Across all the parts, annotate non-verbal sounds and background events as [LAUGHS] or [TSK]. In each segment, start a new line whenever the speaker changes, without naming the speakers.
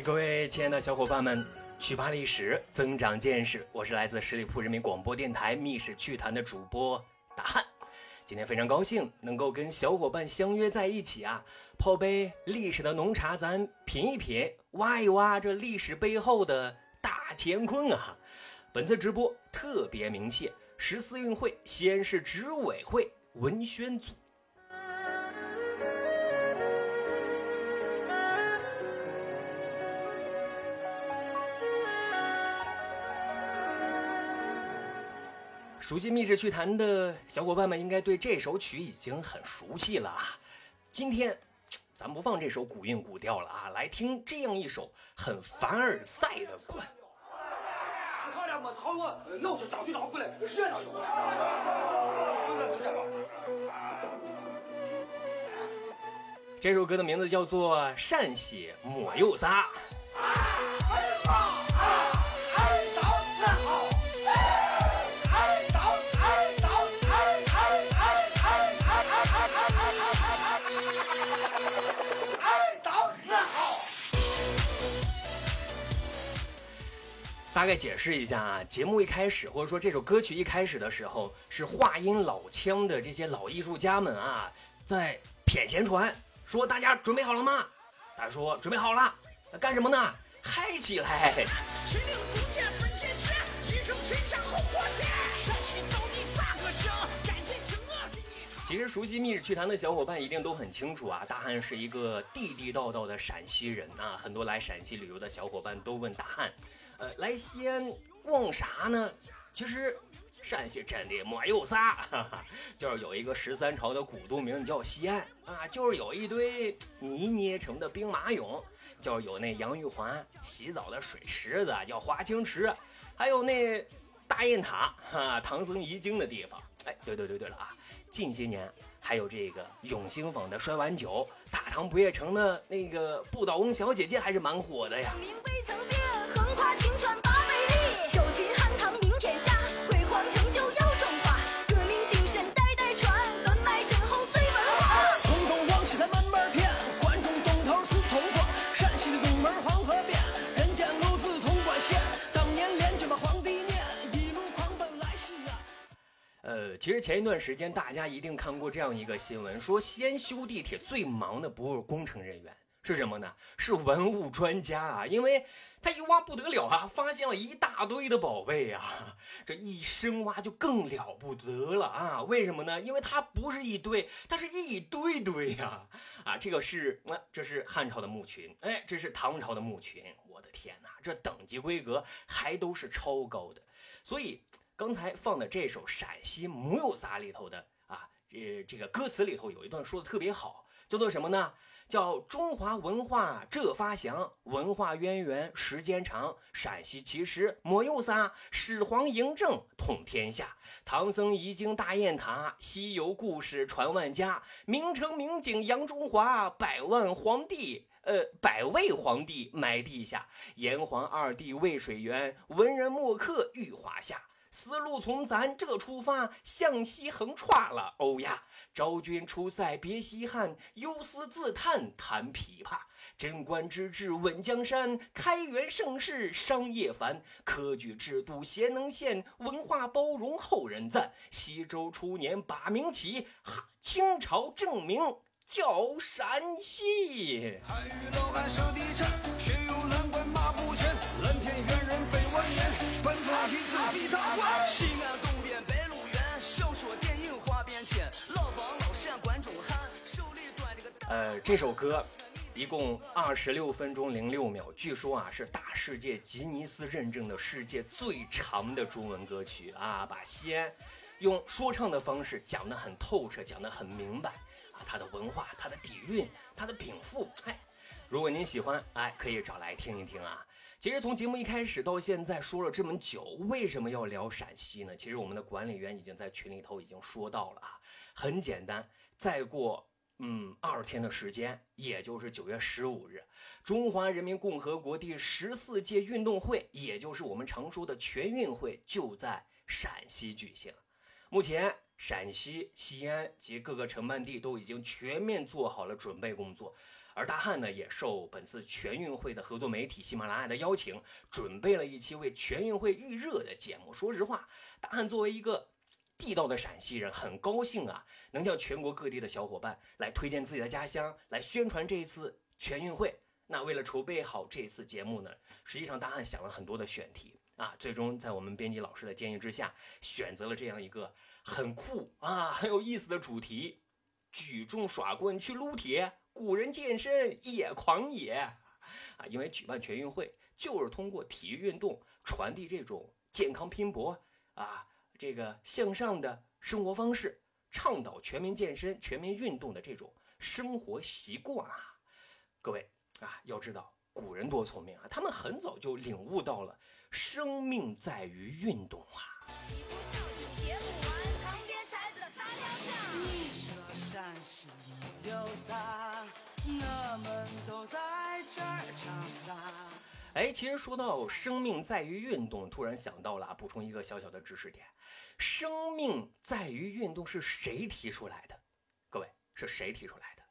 各位亲爱的小伙伴们，去扒历史，增长见识。我是来自十里铺人民广播电台《密室趣谈》的主播大汉。今天非常高兴能够跟小伙伴相约在一起啊，泡杯历史的浓茶，咱品一品，挖一挖这历史背后的大乾坤啊。本次直播特别鸣谢十四运会西安市执委会文宣组。熟悉密室趣谈的小伙伴们应该对这首曲已经很熟悉了啊！今天咱不放这首古韵古调了啊，来听这样一首很凡尔赛的关。
他俩没逃我，那我就早去找回来，热闹就回来。
这首歌的名字叫做《善写抹又撒》。大概解释一下啊，节目一开始或者说这首歌曲一开始的时候，是话音老腔的这些老艺术家们啊，在谝闲传，说大家准备好了吗？大家说准备好了，那干什么呢？嗨起来！其实熟悉密室趣谈的小伙伴一定都很清楚啊，大汉是一个地地道道的陕西人啊。很多来陕西旅游的小伙伴都问大汉，呃，来西安逛啥呢？其实陕西真的没有啥，哈哈，就是有一个十三朝的古都名叫西安啊，就是有一堆泥捏成的兵马俑，就是有那杨玉环洗澡的水池子叫华清池，还有那大雁塔，哈，唐僧遗经的地方。哎，对对对对了啊！近些年还有这个永兴坊的摔碗酒，大唐不夜城的那个不倒翁小姐姐还是蛮火的呀。呃，其实前一段时间大家一定看过这样一个新闻，说西安修地铁最忙的不是工程人员，是什么呢？是文物专家啊！因为他一挖不得了啊，发现了一大堆的宝贝啊，这一深挖就更了不得了啊！为什么呢？因为它不是一堆，它是一堆堆呀！啊，这个是，这是汉朝的墓群，哎，这是唐朝的墓群，我的天哪，这等级规格还都是超高的，所以。刚才放的这首《陕西木有撒》里头的啊，呃，这个歌词里头有一段说的特别好，叫做什么呢？叫中华文化这发祥，文化渊源时间长。陕西其实木有撒，始皇嬴政统天下。唐僧遗经大雁塔，西游故事传万家。名城名景扬中华，百万皇帝呃，百位皇帝埋地下。炎黄二帝渭水源，文人墨客玉华夏。思路从咱这出发，向西横歘了。欧呀，昭君出塞别西汉，忧思自叹弹琵琶。贞观之治稳江山，开元盛世商业繁。科举制度贤能献，文化包容后人赞。西周初年把名起，哈，清朝正名叫陕西。呃，这首歌一共二十六分钟零六秒，据说啊是大世界吉尼斯认证的世界最长的中文歌曲啊，把西安用说唱的方式讲得很透彻，讲得很明白啊，它的文化、它的底蕴、它的禀赋，哎，如果您喜欢，哎，可以找来听一听啊。其实从节目一开始到现在说了这么久，为什么要聊陕西呢？其实我们的管理员已经在群里头已经说到了啊，很简单，再过。嗯，二天的时间，也就是九月十五日，中华人民共和国第十四届运动会，也就是我们常说的全运会，就在陕西举行。目前，陕西西安及各个承办地都已经全面做好了准备工作，而大汉呢，也受本次全运会的合作媒体喜马拉雅的邀请，准备了一期为全运会预热的节目。说实话，大汉作为一个地道的陕西人，很高兴啊，能向全国各地的小伙伴来推荐自己的家乡，来宣传这一次全运会。那为了筹备好这次节目呢，实际上大汉想了很多的选题。啊，最终在我们编辑老师的建议之下，选择了这样一个很酷啊、很有意思的主题：举重耍棍去撸铁，古人健身也狂野啊！因为举办全运会就是通过体育运动传递这种健康拼搏啊，这个向上的生活方式，倡导全民健身、全民运动的这种生活习惯啊！各位啊，要知道古人多聪明啊，他们很早就领悟到了。生命在于运动啊！哎，其实说到生命在于运动，突然想到了，补充一个小小的知识点：生命在于运动是谁提出来的？各位，是谁提出来的？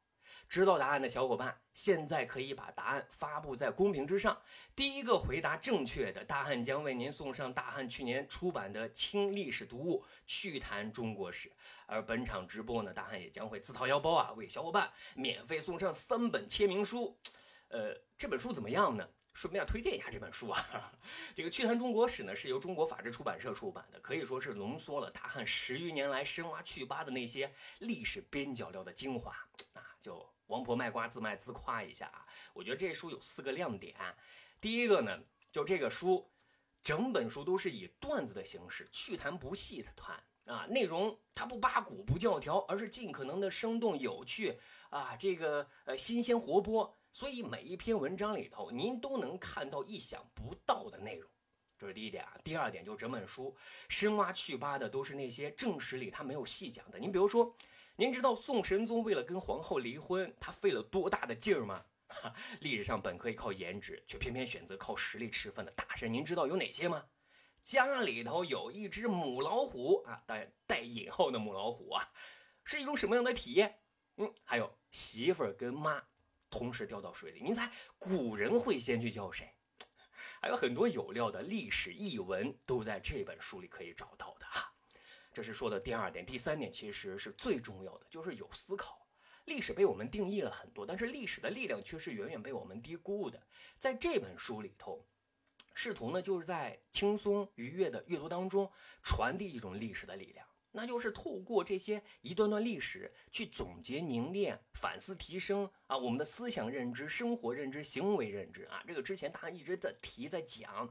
知道答案的小伙伴，现在可以把答案发布在公屏之上。第一个回答正确的，大汉将为您送上大汉去年出版的清历史读物《趣谈中国史》。而本场直播呢，大汉也将会自掏腰包啊，为小伙伴免费送上三本签名书。呃，这本书怎么样呢？顺便推荐一下这本书啊。[LAUGHS] 这个《趣谈中国史》呢，是由中国法制出版社出版的，可以说是浓缩了大汉十余年来深挖去疤的那些历史边角料的精华啊，就。王婆卖瓜，自卖自夸一下啊！我觉得这书有四个亮点。第一个呢，就这个书，整本书都是以段子的形式，趣谈不细的谈啊，内容它不八股不教条，而是尽可能的生动有趣啊，这个呃新鲜活泼，所以每一篇文章里头您都能看到意想不到的内容。这是第一点啊。第二点就是整本书深挖去疤的都是那些正史里他没有细讲的。您比如说。您知道宋神宗为了跟皇后离婚，他费了多大的劲儿吗？哈，[LAUGHS] 历史上本可以靠颜值，却偏偏选择靠实力吃饭的大神，您知道有哪些吗？家里头有一只母老虎啊，当然带引号的母老虎啊，是一种什么样的体验？嗯，还有媳妇儿跟妈同时掉到水里，您猜古人会先去叫谁？还有很多有料的历史译文都在这本书里可以找到的哈。这是说的第二点，第三点其实是最重要的，就是有思考。历史被我们定义了很多，但是历史的力量却是远远被我们低估的。在这本书里头，试图呢就是在轻松愉悦的阅读当中传递一种历史的力量，那就是透过这些一段段历史去总结、凝练、反思、提升啊我们的思想认知、生活认知、行为认知啊。这个之前大家一直在提在讲，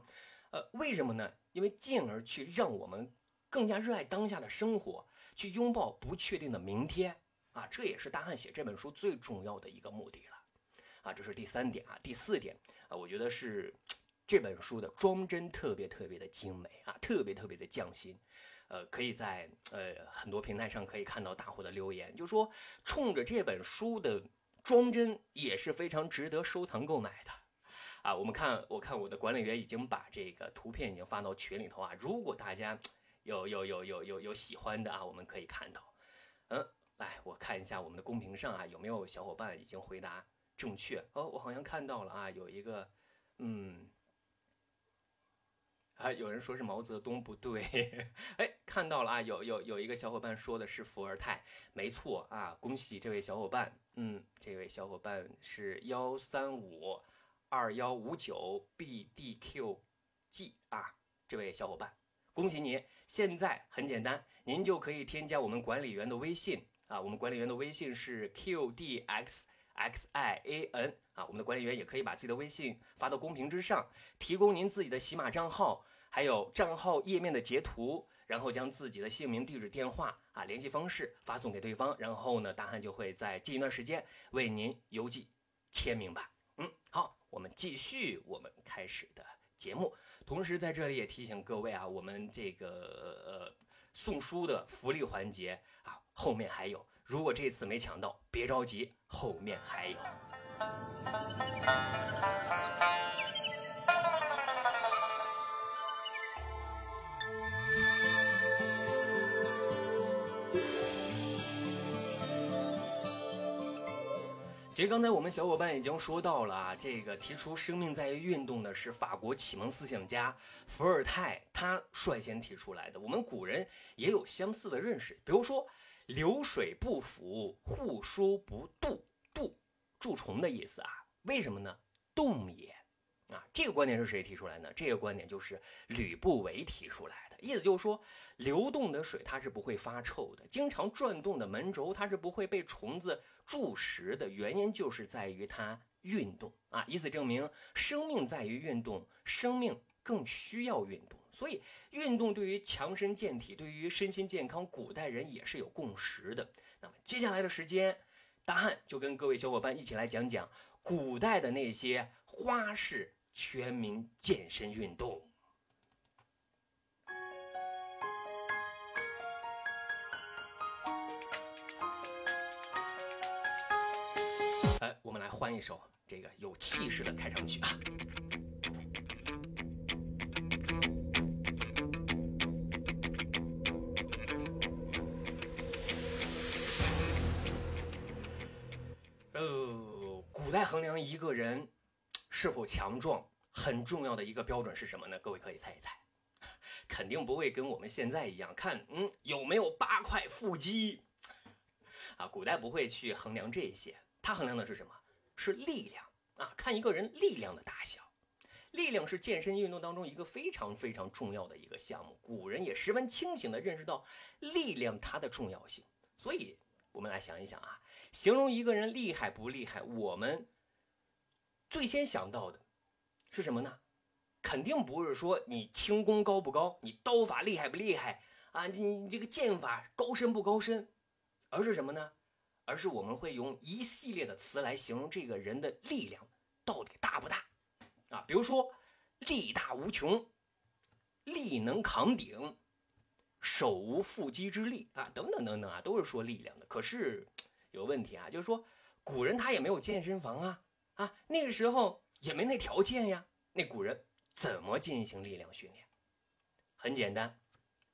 呃，为什么呢？因为进而去让我们。更加热爱当下的生活，去拥抱不确定的明天啊！这也是大汉写这本书最重要的一个目的了啊！这是第三点啊，第四点啊，我觉得是这本书的装帧特别特别的精美啊，特别特别的匠心。呃，可以在呃很多平台上可以看到大伙的留言，就说冲着这本书的装帧也是非常值得收藏购买的啊！我们看，我看我的管理员已经把这个图片已经发到群里头啊，如果大家。有有有有有有喜欢的啊，我们可以看到，嗯，来我看一下我们的公屏上啊，有没有小伙伴已经回答正确？哦，我好像看到了啊，有一个，嗯，还有人说是毛泽东不对，[LAUGHS] 哎，看到了啊，有有有一个小伙伴说的是伏尔泰，没错啊，恭喜这位小伙伴，嗯，这位小伙伴是幺三五二幺五九 bdqg 啊，这位小伙伴。恭喜你！现在很简单，您就可以添加我们管理员的微信啊。我们管理员的微信是 q d x xian 啊。我们的管理员也可以把自己的微信发到公屏之上，提供您自己的喜马账号，还有账号页面的截图，然后将自己的姓名、地址、电话啊、联系方式发送给对方，然后呢，大汉就会在近一段时间为您邮寄签名吧。嗯，好，我们继续我们开始的节目。同时，在这里也提醒各位啊，我们这个呃送书的福利环节啊，后面还有。如果这次没抢到，别着急，后面还有。其实刚才我们小伙伴已经说到了啊，这个提出“生命在于运动”的是法国启蒙思想家伏尔泰，他率先提出来的。我们古人也有相似的认识，比如说“流水不腐，户枢不蠹”，蠹蛀虫的意思啊，为什么呢？动也啊，这个观点是谁提出来呢？这个观点就是吕不韦提出来的，意思就是说，流动的水它是不会发臭的，经常转动的门轴它是不会被虫子。蛀食的原因就是在于它运动啊，以此证明生命在于运动，生命更需要运动，所以运动对于强身健体，对于身心健康，古代人也是有共识的。那么接下来的时间，大汉就跟各位小伙伴一起来讲讲古代的那些花式全民健身运动。哎，我们来换一首这个有气势的开场曲吧。衡量一个人是否强壮，很重要的一个标准是什么呢？各位可以猜一猜，肯定不会跟我们现在一样，看嗯有没有八块腹肌啊。古代不会去衡量这些，他衡量的是什么？是力量啊，看一个人力量的大小。力量是健身运动当中一个非常非常重要的一个项目。古人也十分清醒地认识到力量它的重要性。所以，我们来想一想啊，形容一个人厉害不厉害，我们最先想到的是什么呢？肯定不是说你轻功高不高，你刀法厉害不厉害啊，你你这个剑法高深不高深，而是什么呢？而是我们会用一系列的词来形容这个人的力量到底大不大啊？比如说力大无穷、力能扛鼎、手无缚鸡之力啊，等等等等啊，都是说力量的。可是有问题啊，就是说古人他也没有健身房啊啊，那个时候也没那条件呀。那古人怎么进行力量训练？很简单，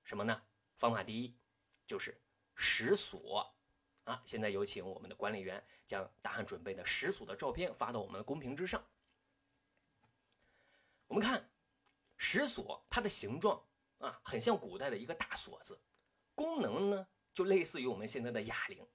什么呢？方法第一就是石锁。啊！现在有请我们的管理员将大汉准备的石锁的照片发到我们的公屏之上。我们看石锁，它的形状啊，很像古代的一个大锁子，功能呢就类似于我们现在的哑铃。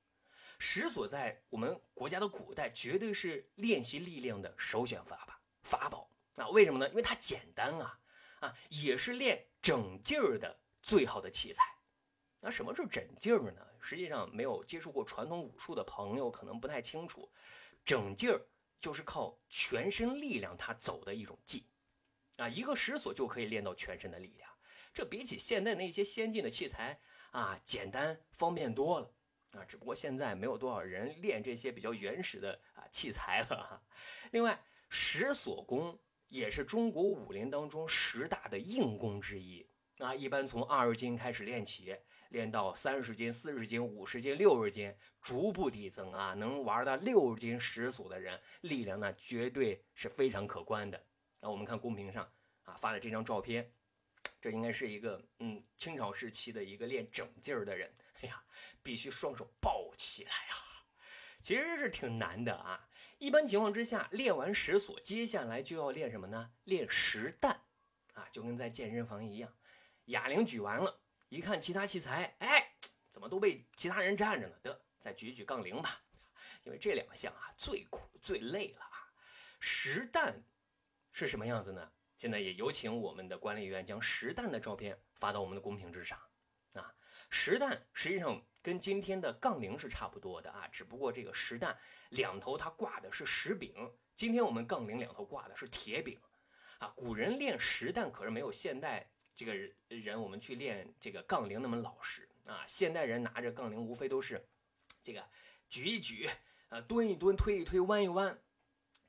石锁在我们国家的古代绝对是练习力量的首选法吧法宝。啊，为什么呢？因为它简单啊啊，也是练整劲儿的最好的器材。那什么是整劲儿呢？实际上，没有接触过传统武术的朋友可能不太清楚。整劲儿就是靠全身力量，它走的一种劲啊。一个石锁就可以练到全身的力量，这比起现在那些先进的器材啊，简单方便多了啊。只不过现在没有多少人练这些比较原始的啊器材了哈。另外，石锁功也是中国武林当中十大的硬功之一啊。一般从二十斤开始练起。练到三十斤、四十斤、五十斤、六十斤，逐步递增啊！能玩到六十斤石锁的人，力量那绝对是非常可观的。那我们看公屏上啊发的这张照片，这应该是一个嗯清朝时期的一个练整劲儿的人。[LAUGHS] 哎呀，必须双手抱起来啊！其实是挺难的啊。一般情况之下，练完石锁，接下来就要练什么呢？练实弹啊，就跟在健身房一样。哑铃举完了。一看其他器材，哎，怎么都被其他人占着呢？得，再举举杠铃吧，因为这两项啊最苦最累了啊。实弹是什么样子呢？现在也有请我们的管理员将实弹的照片发到我们的公屏之上啊。实弹实际上跟今天的杠铃是差不多的啊，只不过这个实弹两头它挂的是石柄，今天我们杠铃两头挂的是铁柄啊。古人练实弹可是没有现代。这个人，我们去练这个杠铃那么老实啊！现代人拿着杠铃，无非都是这个举一举，呃，蹲一蹲，推一推，弯一弯。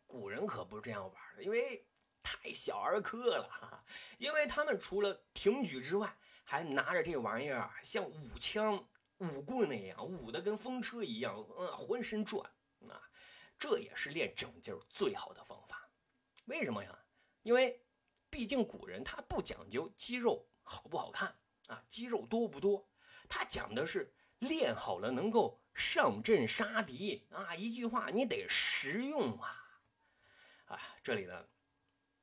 古人可不是这样玩的，因为太小儿科了，哈哈，因为他们除了挺举之外，还拿着这玩意儿像舞枪、舞棍那样舞的跟风车一样，嗯，浑身转啊！这也是练整劲儿最好的方法。为什么呀？因为。毕竟古人他不讲究肌肉好不好看啊，肌肉多不多，他讲的是练好了能够上阵杀敌啊！一句话，你得实用啊！啊，这里呢，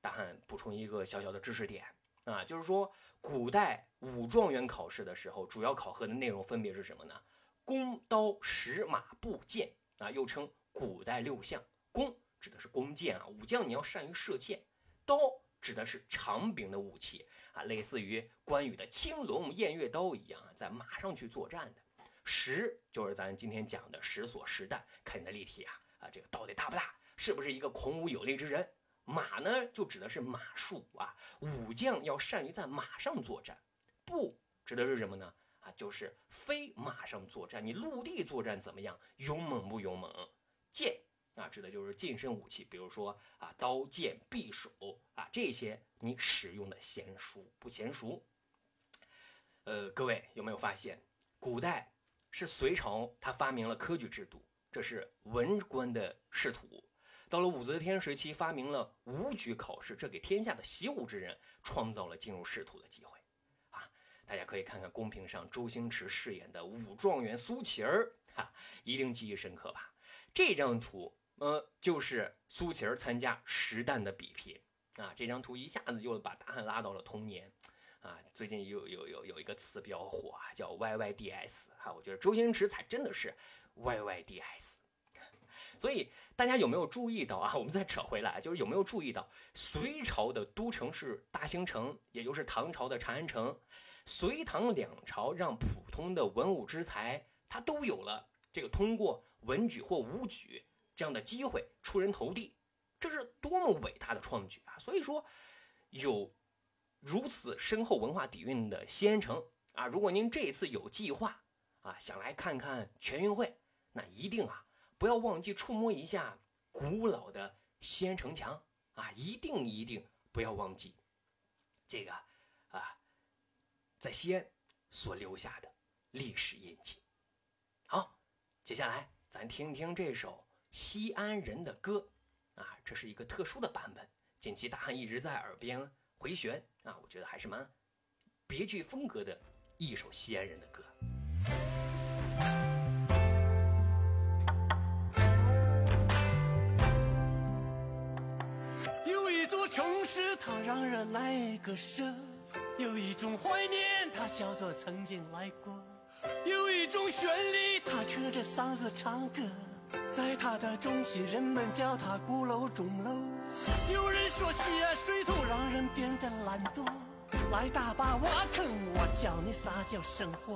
大汉补充一个小小的知识点啊，就是说，古代武状元考试的时候，主要考核的内容分别是什么呢？弓、刀、石、马、步、剑啊，又称古代六项。弓指的是弓箭啊，武将你要善于射箭；刀指的是长柄的武器啊，类似于关羽的青龙偃月刀一样，在马上去作战的。石就是咱今天讲的石锁石弹，看你的立体啊啊，这个到底大不大？是不是一个孔武有力之人？马呢，就指的是马术啊，武将要善于在马上作战。步指的是什么呢？啊，就是非马上作战。你陆地作战怎么样？勇猛不勇猛？剑啊，指的就是近身武器，比如说啊，刀剑匕首啊，这些你使用的娴熟不娴熟？呃，各位有没有发现，古代是隋朝他发明了科举制度，这是文官的仕途。到了武则天时期，发明了武举考试，这给天下的习武之人创造了进入仕途的机会。啊大家可以看看公屏上周星驰饰演的武状元苏乞儿，哈，一定记忆深刻吧？这张图，呃，就是苏乞儿参加实弹的比拼啊。这张图一下子就把答案拉到了童年啊。最近有有有有一个词比较火啊，叫 YYDS 哈。我觉得周星驰才真的是 YYDS。所以大家有没有注意到啊？[LAUGHS] 我们再扯回来，就是有没有注意到隋朝的都城是大兴城，也就是唐朝的长安城。隋唐两朝让普通的文武之才，他都有了这个通过文举或武举这样的机会出人头地，这是多么伟大的创举啊！所以说，有如此深厚文化底蕴的西安城啊，如果您这次有计划啊，想来看看全运会，那一定啊不要忘记触摸一下古老的西安城墙啊，一定一定不要忘记这个啊。在西安所留下的历史印记。好，接下来咱听听这首西安人的歌啊，这是一个特殊的版本。近期大汉一直在耳边回旋啊，我觉得还是蛮别具风格的一首西安人的歌。
它让人来割舍。有一种怀念，它叫做曾经来过；有一种旋律，它扯着嗓子唱歌。在它的中心，人们叫它鼓楼钟楼。有人说西安水土让人变得懒惰，来大坝挖坑，我教你啥叫生活。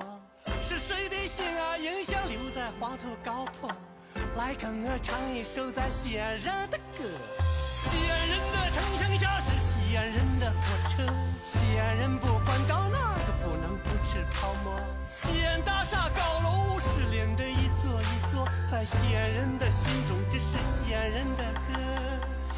是谁的心啊，印象留在黄土高坡？来跟我唱一首咱西安人的歌。西安在西安人的心中，这是西安人的歌。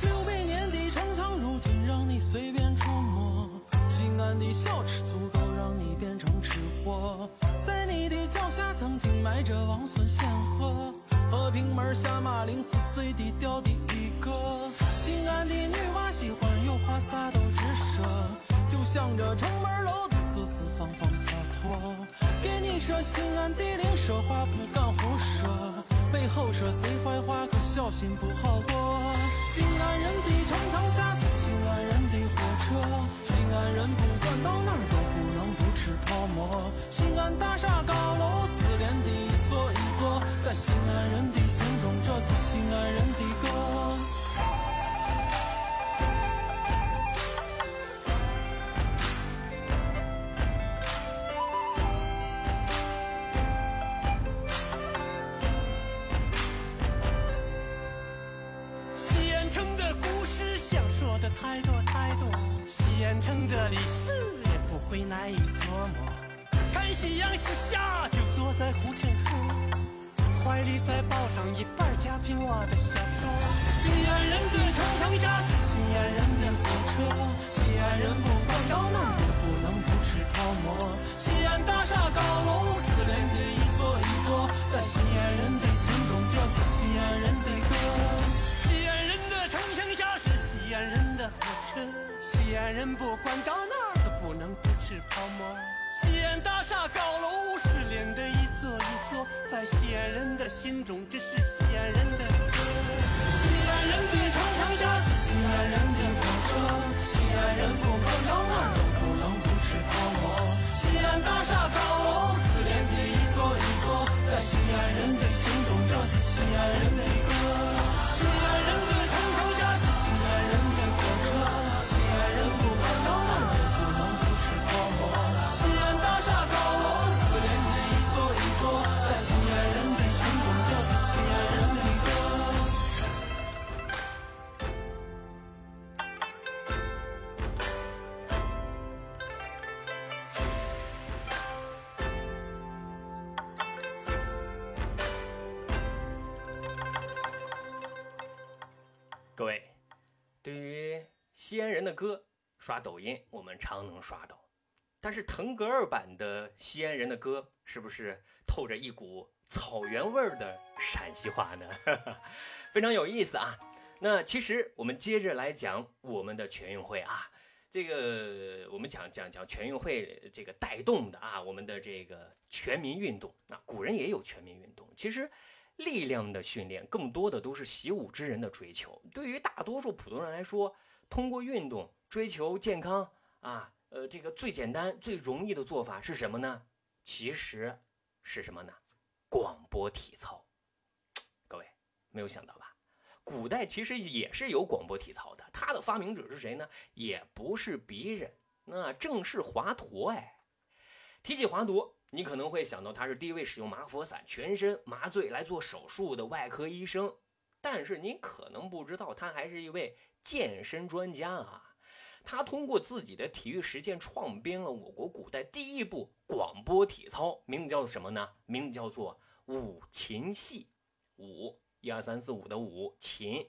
六百年的城墙，如今让你随便触摸。西安的小吃足够让你变成吃货。在你的脚下，曾经埋着王孙显赫。和平门下马陵是最低调的一个。西安的女娃喜欢有话撒都直说。就像这城门楼子四四方方洒脱，给你说西安地灵，说话不敢胡说，背后说谁坏话可小心不好过。西安人的城墙下是西安人的火车，西安人不管到哪儿都不能不吃泡馍。西安大厦高楼四连的一座一座，在西安人的心中，这是西安人的太多太多，西安城的历史也不会难以琢磨。看夕阳西下，就坐在护城河，怀里再抱上一本贾平凹的小说。西安人的城墙下是西安人的火车，西安人不管到哪也不能不吃泡馍。西安大厦高楼四连的一座一座，在西安人的车。西安人不管到哪儿都不能不吃泡馍。
西安大厦高楼失联的一座一座，在西安人的心中，这是西安人的歌。西安人的城墙下是西安人的火车，西安人不管到哪儿都不能不吃泡馍。西安大厦高楼失联的一座一座，在西安人的心中，这是西安人的西安人的歌，
刷抖音我们常能刷到，但是腾格尔版的西安人的歌，是不是透着一股草原味儿的陕西话呢？[LAUGHS] 非常有意思啊。那其实我们接着来讲我们的全运会啊，这个我们讲讲讲全运会这个带动的啊，我们的这个全民运动。那古人也有全民运动，其实。力量的训练更多的都是习武之人的追求。对于大多数普通人来说，通过运动追求健康啊，呃，这个最简单、最容易的做法是什么呢？其实是什么呢？广播体操。各位没有想到吧？古代其实也是有广播体操的，它的发明者是谁呢？也不是别人，那正是华佗哎。提起华佗。你可能会想到他是第一位使用麻佛散全身麻醉来做手术的外科医生，但是您可能不知道，他还是一位健身专家啊！他通过自己的体育实践创编了我国古代第一部广播体操，名字叫做什么呢？名字叫做五禽戏。五，一二三四五的五禽，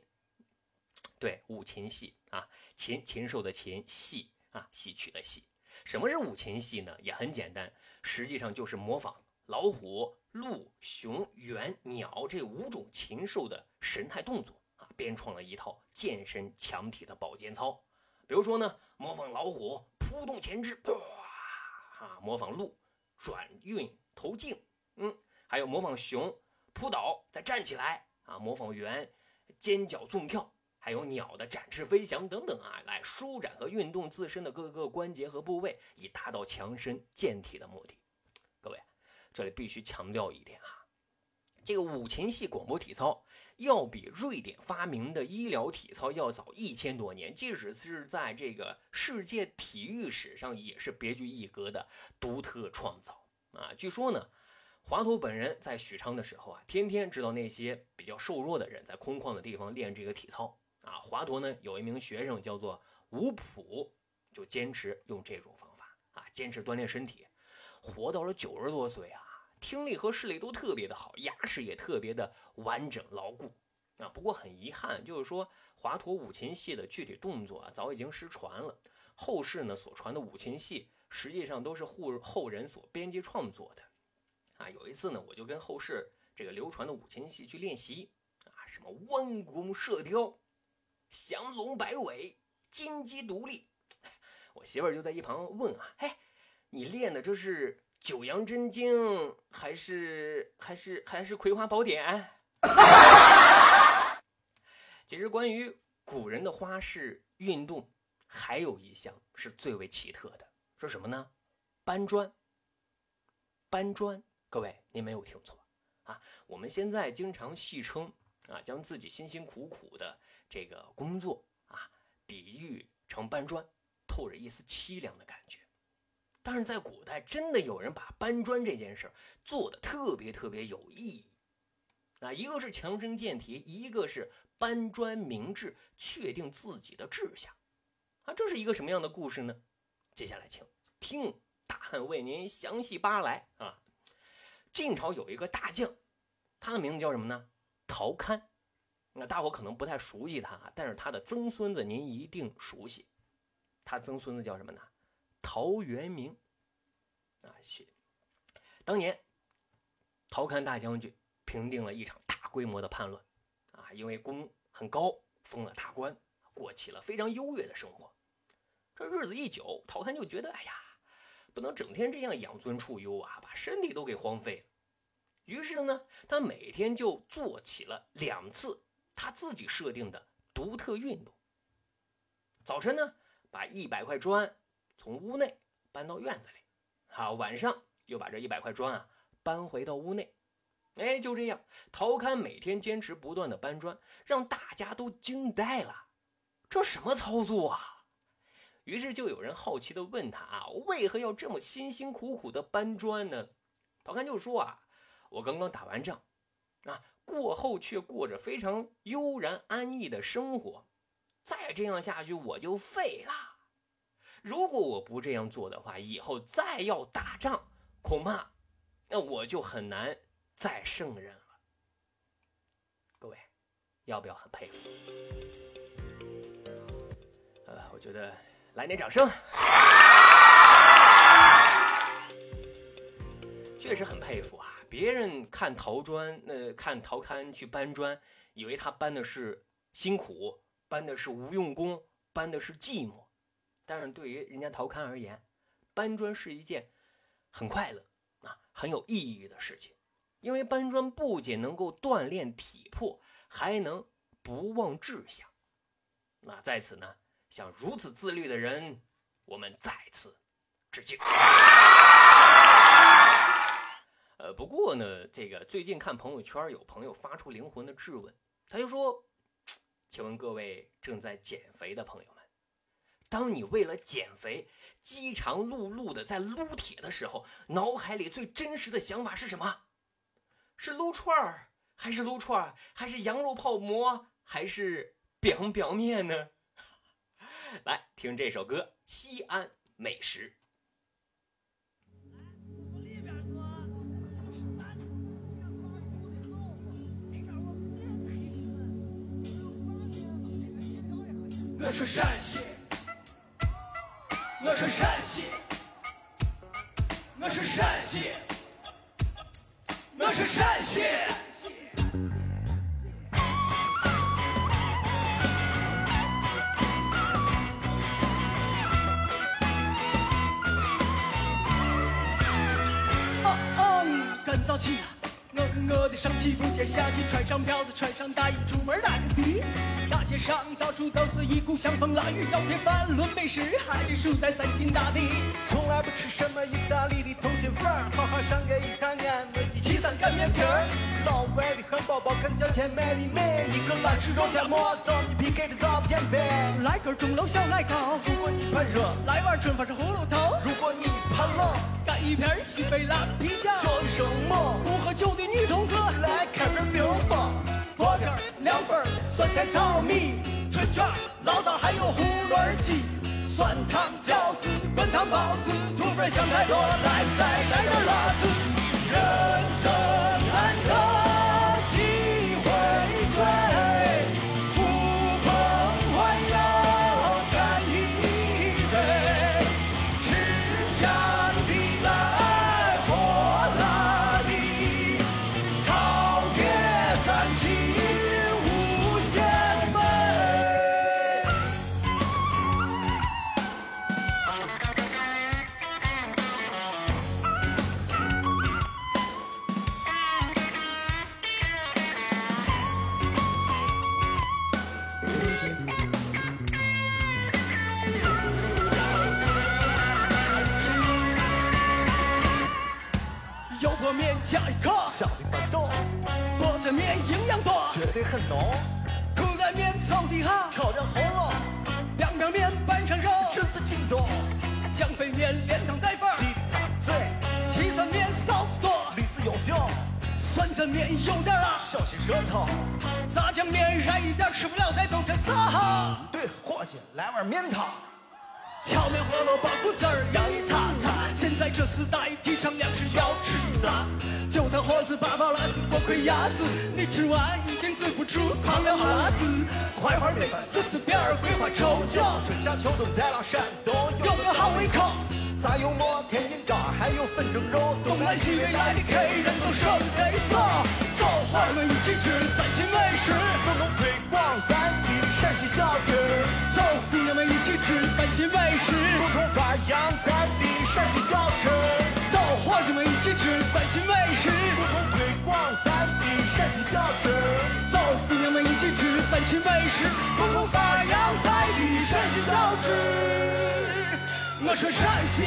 对，五禽戏啊，禽禽兽的禽，戏啊，戏曲的戏。什么是五禽戏呢？也很简单，实际上就是模仿老虎、鹿、熊、猿、鸟这五种禽兽的神态动作，编创了一套健身强体的保健操。比如说呢，模仿老虎扑动前肢，哇啊，模仿鹿转运头颈，嗯，还有模仿熊扑倒再站起来啊，模仿猿尖角纵跳。还有鸟的展翅飞翔等等啊，来舒展和运动自身的各个关节和部位，以达到强身健体的目的。各位，这里必须强调一点啊，这个五禽戏广播体操要比瑞典发明的医疗体操要早一千多年，即使是在这个世界体育史上也是别具一格的独特创造啊。据说呢，华佗本人在许昌的时候啊，天天指导那些比较瘦弱的人在空旷的地方练这个体操。啊，华佗呢有一名学生叫做吴普，就坚持用这种方法啊，坚持锻炼身体，活到了九十多岁啊，听力和视力都特别的好，牙齿也特别的完整牢固啊。不过很遗憾，就是说华佗五禽戏的具体动作啊，早已经失传了。后世呢所传的五禽戏，实际上都是后后人所编辑创作的啊。有一次呢，我就跟后世这个流传的五禽戏去练习啊，什么弯弓射雕。降龙摆尾，金鸡独立。[LAUGHS] 我媳妇儿就在一旁问啊：“嘿，你练的这是九阳真经，还是还是还是葵花宝典？” [LAUGHS] 其实，关于古人的花式运动，还有一项是最为奇特的，说什么呢？搬砖。搬砖，各位，您没有听错啊！我们现在经常戏称啊，将自己辛辛苦苦的。这个工作啊，比喻成搬砖，透着一丝凄凉的感觉。但是在古代，真的有人把搬砖这件事做的特别特别有意义。那一个是强身健体，一个是搬砖明志，确定自己的志向。啊，这是一个什么样的故事呢？接下来，请听大汉为您详细扒来啊。晋朝有一个大将，他的名字叫什么呢？陶侃。那大伙可能不太熟悉他，但是他的曾孙子您一定熟悉。他曾孙子叫什么呢？陶渊明。啊，是当年陶侃大将军平定了一场大规模的叛乱，啊，因为功很高，封了大官，过起了非常优越的生活。这日子一久，陶侃就觉得，哎呀，不能整天这样养尊处优啊，把身体都给荒废了。于是呢，他每天就做起了两次他自己设定的独特运动。早晨呢，把一百块砖从屋内搬到院子里，啊，晚上又把这一百块砖啊搬回到屋内。哎，就这样，陶侃每天坚持不断的搬砖，让大家都惊呆了。这什么操作啊？于是就有人好奇的问他啊，为何要这么辛辛苦苦的搬砖呢？陶侃就说啊。我刚刚打完仗，啊，过后却过着非常悠然安逸的生活，再这样下去我就废了。如果我不这样做的话，以后再要打仗，恐怕那我就很难再胜任了。各位，要不要很佩服？呃，我觉得来点掌声，确实很佩服啊。别人看陶砖，那看陶侃去搬砖，以为他搬的是辛苦，搬的是无用功，搬的是寂寞。但是对于人家陶侃而言，搬砖是一件很快乐啊，很有意义的事情。因为搬砖不仅能够锻炼体魄，还能不忘志向。那在此呢，向如此自律的人，我们再次致敬。呃，不过呢，这个最近看朋友圈，有朋友发出灵魂的质问，他就说：“ [TSK] 请问各位正在减肥的朋友，当你为了减肥饥肠辘辘的在撸铁的时候，脑海里最真实的想法是什么？是撸串儿，还是撸串儿，还是羊肉泡馍，还是 biang biang 面呢？” [LAUGHS] 来听这首歌《西安美食》。
我是陕西，我是陕西，我是陕西，我是陕西。干早起啊！我我的上气不接下气，穿上褂子，穿上大衣，出门打个的。上到处都是一股香风腊雨，要铁饭论美食，还得输在三秦大地。
从来不吃什么意大利的通心粉儿，好好上个一看俺们的
岐山擀面皮儿，
老外的汉堡包跟价钱卖的美，一个来吃肉夹馍，找你 PK 的早不减肥。
来根钟楼小奶糕，
如果你怕热，
来碗春发是葫芦头。
如果你怕冷，
干一瓶西北辣啤酒。
说一声猛，
不喝酒的女同志
来开瓶冰峰。
凉粉、酸菜炒米、春卷、醪糟还有胡乱鸡、酸汤饺子、灌汤包子、醋粉想太多，来再来点辣子。人生难得
很浓，
口袋面凑底下，
烤着喉咙，
凉凉面拌上肉，
真是劲多。
江肥面连汤带粉儿，
鸡杂碎，
岐山面臊子多，
历史悠久，
酸菜面有点辣，
小心舌头。
炸酱面燃一点，吃不了再都这擦。
对，伙计，来碗面汤。
荞面饸饹包谷子儿让你擦擦。现在这时代提倡粮食要吃杂，韭菜盒子、粑粑辣子、锅盔鸭子，你吃完一定止不住狂流哈喇子。槐花面饭、柿子饼儿、桂花稠酒，
春夏秋冬在老山东有。
个好胃口。
再有我、天还有粉蒸肉，
东南西北来的客人都舍不得走，走，伙儿们一起吃三秦美食。
共同推广咱的陕西小吃，
走，姑娘们一起吃三秦美食。
共同发扬咱的陕西小吃，
走，伙计们一起吃三秦美食。
共同推广咱的陕西小吃，
走，姑娘们一起吃三秦美食，共同发扬咱的陕西小吃。我说陕西，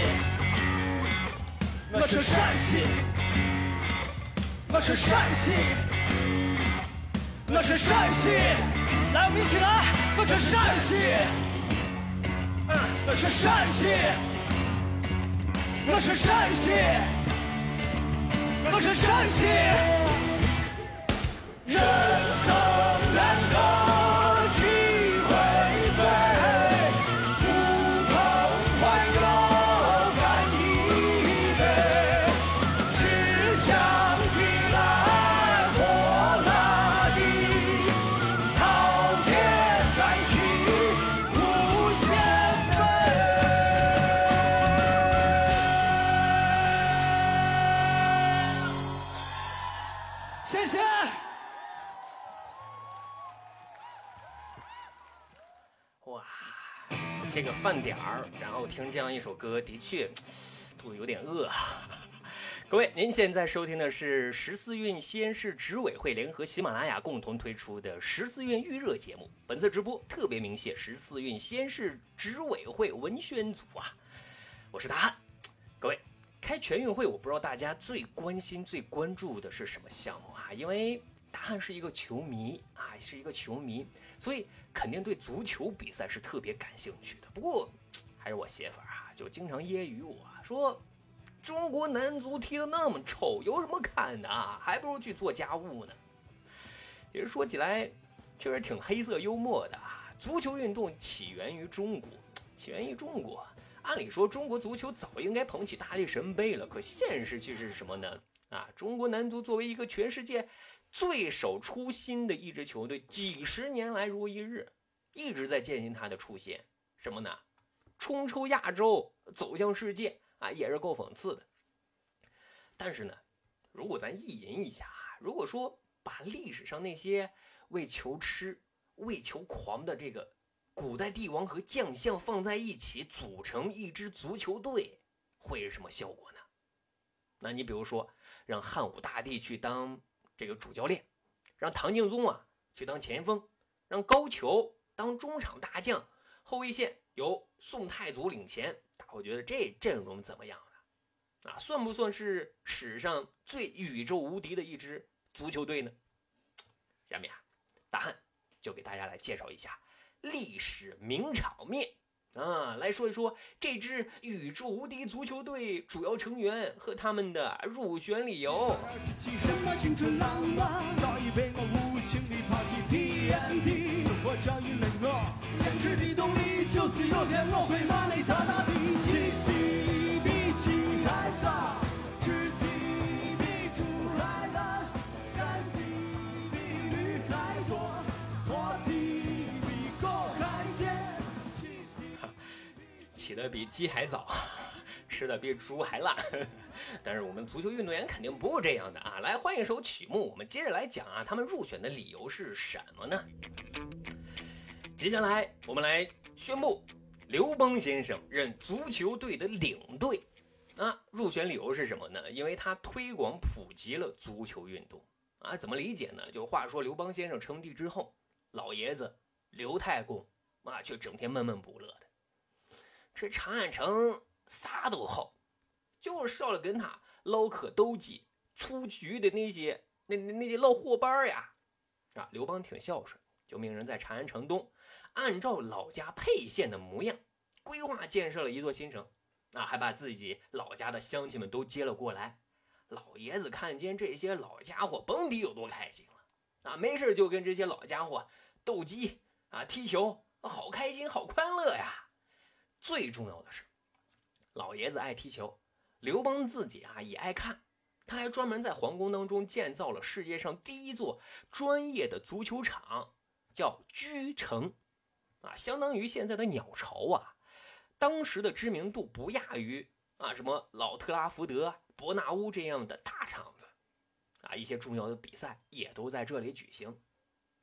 我是陕西，我是陕西，我是陕西，来，我们一起来，我是陕西，嗯，我说陕西，我是陕西，我是陕西。人生
这个饭点儿，然后听这样一首歌，的确肚子有点饿啊。[LAUGHS] 各位，您现在收听的是十四运西安市执委会联合喜马拉雅共同推出的十四运预热节目。本次直播特别鸣谢十四运西安市执委会文宣组啊，我是大汉。各位，开全运会，我不知道大家最关心、最关注的是什么项目啊？因为大汉是一个球迷啊，是一个球迷，所以肯定对足球比赛是特别感兴趣的。不过，还是我媳妇儿啊，就经常揶揄我说：“中国男足踢得那么臭，有什么看的啊？还不如去做家务呢。”其实说起来，确实挺黑色幽默的啊。足球运动起源于中国，起源于中国。按理说，中国足球早应该捧起大力神杯了，可现实却是什么呢？啊，中国男足作为一个全世界最守初心的一支球队，几十年来如一日，一直在践行他的初心。什么呢？冲出亚洲，走向世界啊，也是够讽刺的。但是呢，如果咱意淫一下啊，如果说把历史上那些为求痴、为求狂的这个古代帝王和将相放在一起，组成一支足球队，会是什么效果呢？那你比如说，让汉武大帝去当这个主教练，让唐敬宗啊去当前锋，让高俅当中场大将，后卫线由宋太祖领衔，大伙觉得这阵容怎么样呢？啊，算不算是史上最宇宙无敌的一支足球队呢？下面啊，大汉就给大家来介绍一下历史名场面啊，来说一说这支宇宙无敌足球队主要成员和他们的入选理由。
坚持的动力就是有天我会把你大大的
的比
鸡还早，吃的比猪还辣。但是我们足球运动员肯定不是这样的啊！来换一首曲目，我们接着来讲啊，他们入选的理由是什么呢？接下来我们来宣布，刘邦先生任足球队的领队。啊，入选理由是什么呢？因为他推广普及了足球运动啊。怎么理解呢？就话说刘邦先生称帝之后，老爷子刘太公啊，却整天闷闷不乐的。这长安城啥都好，就是少了跟他唠嗑斗鸡、蹴鞠的那些那那那些老伙伴呀。啊，刘邦挺孝顺，就命人在长安城东，按照老家沛县的模样，规划建设了一座新城。啊，还把自己老家的乡亲们都接了过来。老爷子看见这些老家伙，甭提有多开心了。啊，没事就跟这些老家伙斗鸡啊、踢球，好开心，好欢乐呀。最重要的是，老爷子爱踢球，刘邦自己啊也爱看，他还专门在皇宫当中建造了世界上第一座专业的足球场，叫居城，啊，相当于现在的鸟巢啊。当时的知名度不亚于啊什么老特拉福德、伯纳乌这样的大场子，啊，一些重要的比赛也都在这里举行。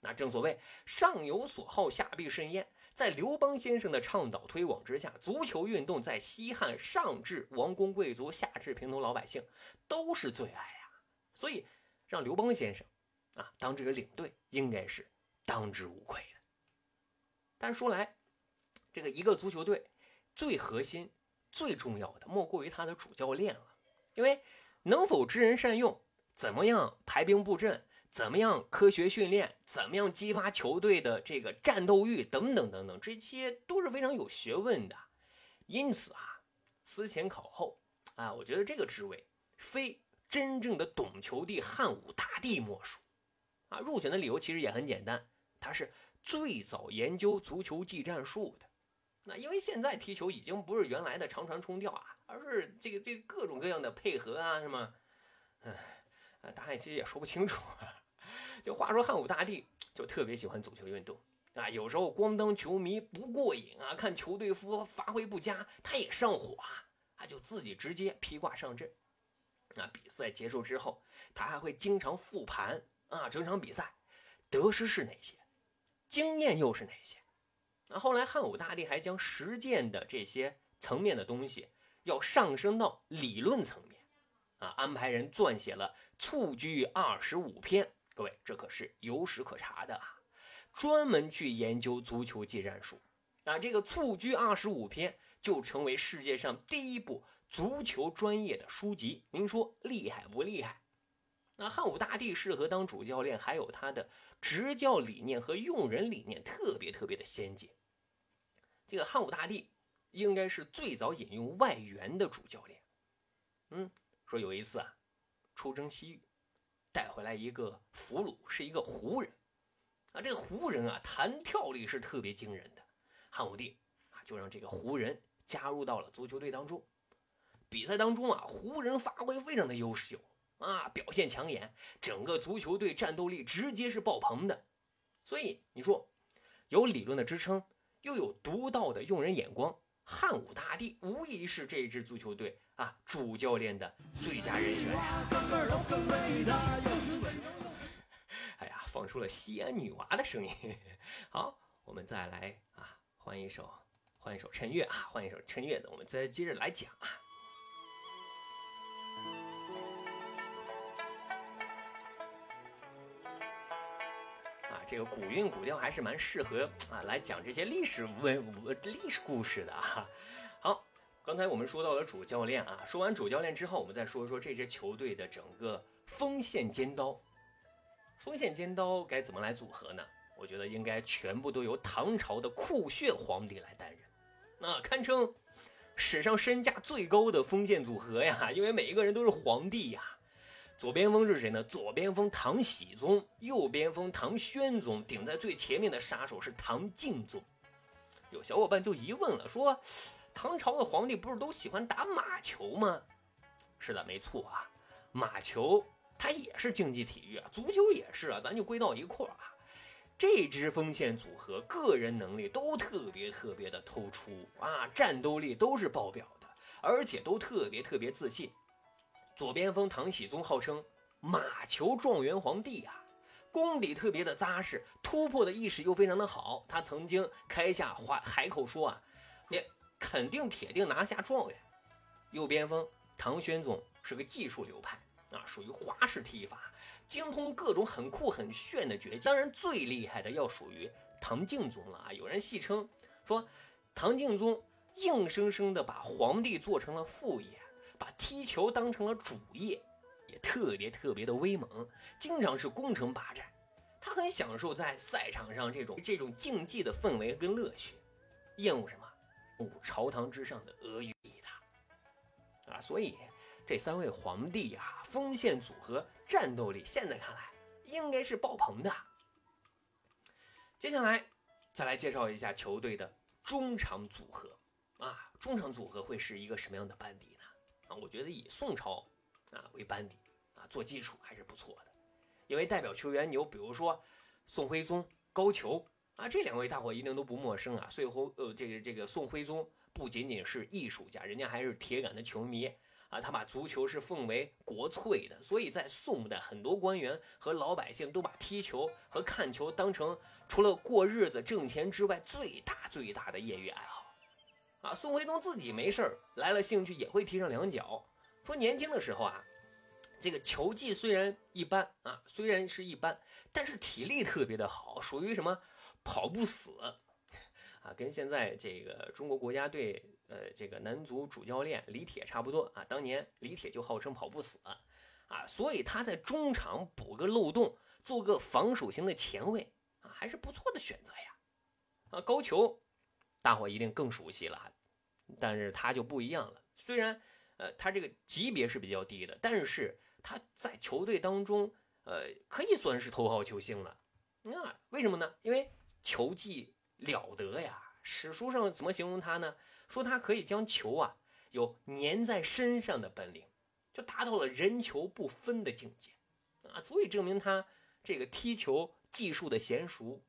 那正所谓上有所好，下必甚焉。在刘邦先生的倡导推广之下，足球运动在西汉上至王公贵族，下至平头老百姓都是最爱呀。所以让刘邦先生啊当这个领队，应该是当之无愧的。但说来，这个一个足球队最核心、最重要的，莫过于他的主教练了，因为能否知人善用，怎么样排兵布阵。怎么样科学训练？怎么样激发球队的这个战斗欲？等等等等，这些都是非常有学问的。因此啊，思前考后啊，我觉得这个职位非真正的懂球帝汉武大帝莫属。啊，入选的理由其实也很简单，他是最早研究足球技战术的。那因为现在踢球已经不是原来的长传冲吊啊，而是这个这各种各样的配合啊，什么？嗯，答案其实也说不清楚。就话说汉武大帝就特别喜欢足球运动啊，有时候光当球迷不过瘾啊，看球队夫发挥不佳，他也上火啊，他就自己直接披挂上阵。那比赛结束之后，他还会经常复盘啊，整场比赛得失是哪些，经验又是哪些。那后来汉武大帝还将实践的这些层面的东西，要上升到理论层面啊，安排人撰写了《蹴鞠二十五篇》。各位，这可是有史可查的啊！专门去研究足球技战术啊，这个《蹴鞠二十五篇》就成为世界上第一部足球专业的书籍。您说厉害不厉害？那汉武大帝适合当主教练，还有他的执教理念和用人理念特别特别的先进。这个汉武大帝应该是最早引用外援的主教练。嗯，说有一次啊，出征西域。带回来一个俘虏，是一个胡人，啊，这个胡人啊，弹跳力是特别惊人的。汉武帝啊，就让这个胡人加入到了足球队当中。比赛当中啊，胡人发挥非常的优秀啊，表现抢眼，整个足球队战斗力直接是爆棚的。所以你说，有理论的支撑，又有独到的用人眼光，汉武大帝无疑是这支足球队。啊，主教练的最佳人选。[LAUGHS] 哎呀，放出了西安女娃的声音。好，我们再来啊，换一首，换一首陈月啊，换一首陈月的，我们再接着来讲啊。啊，这个古韵古调还是蛮适合啊来讲这些历史文历史故事的啊。刚才我们说到了主教练啊，说完主教练之后，我们再说说这支球队的整个锋线尖刀。锋线尖刀该怎么来组合呢？我觉得应该全部都由唐朝的酷炫皇帝来担任，那堪称史上身价最高的锋线组合呀，因为每一个人都是皇帝呀。左边锋是谁呢？左边锋唐僖宗，右边锋唐宣宗，顶在最前面的杀手是唐敬宗。有小伙伴就疑问了，说。唐朝的皇帝不是都喜欢打马球吗？是的，没错啊，马球它也是竞技体育啊，足球也是啊，咱就归到一块儿啊。这支锋线组合个人能力都特别特别的突出啊，战斗力都是爆表的，而且都特别特别自信。左边锋唐僖宗号称马球状元皇帝啊，功底特别的扎实，突破的意识又非常的好。他曾经开下海海口说啊，连。肯定铁定拿下状元。右边锋唐宣宗是个技术流派啊，属于花式踢法，精通各种很酷很炫的绝技。当然，最厉害的要属于唐敬宗了啊！有人戏称说，唐敬宗硬生生的把皇帝做成了副业，把踢球当成了主业，也特别特别的威猛，经常是攻城拔寨。他很享受在赛场上这种这种竞技的氛围跟乐趣，厌恶什么？朝堂之上的阿谀的啊，所以这三位皇帝啊，锋线组合战斗力，现在看来应该是爆棚的。接下来再来介绍一下球队的中场组合啊，中场组合会是一个什么样的班底呢？啊，我觉得以宋朝啊为班底啊做基础还是不错的，因为代表球员有比如说宋徽宗、高俅。啊，这两位大伙一定都不陌生啊！宋徽呃，这个这个宋徽宗不仅仅是艺术家，人家还是铁杆的球迷啊，他把足球是奉为国粹的，所以在宋代，很多官员和老百姓都把踢球和看球当成除了过日子挣钱之外最大最大的业余爱好。啊，宋徽宗自己没事儿来了兴趣也会踢上两脚。说年轻的时候啊，这个球技虽然一般啊，虽然是一般，但是体力特别的好，属于什么跑不死。啊，跟现在这个中国国家队呃这个男足主教练李铁差不多啊。当年李铁就号称跑不死啊，所以他在中场补个漏洞，做个防守型的前卫啊，还是不错的选择呀。啊，高俅，大伙一定更熟悉了，但是他就不一样了。虽然呃他这个级别是比较低的，但是他在球队当中呃可以算是头号球星了。那为什么呢？因为球技。了得呀！史书上怎么形容他呢？说他可以将球啊有粘在身上的本领，就达到了人球不分的境界啊！足以证明他这个踢球技术的娴熟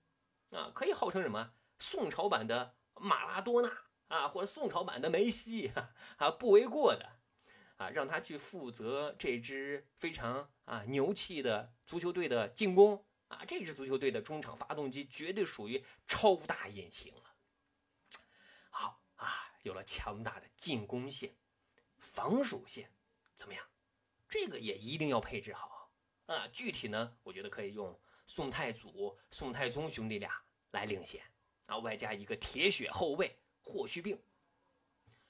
啊，可以号称什么宋朝版的马拉多纳啊，或者宋朝版的梅西啊，不为过的啊！让他去负责这支非常啊牛气的足球队的进攻。啊，这支足球队的中场发动机绝对属于超大引擎了。好啊，有了强大的进攻线，防守线怎么样？这个也一定要配置好啊。具体呢，我觉得可以用宋太祖、宋太宗兄弟俩来领衔啊，外加一个铁血后卫霍去病。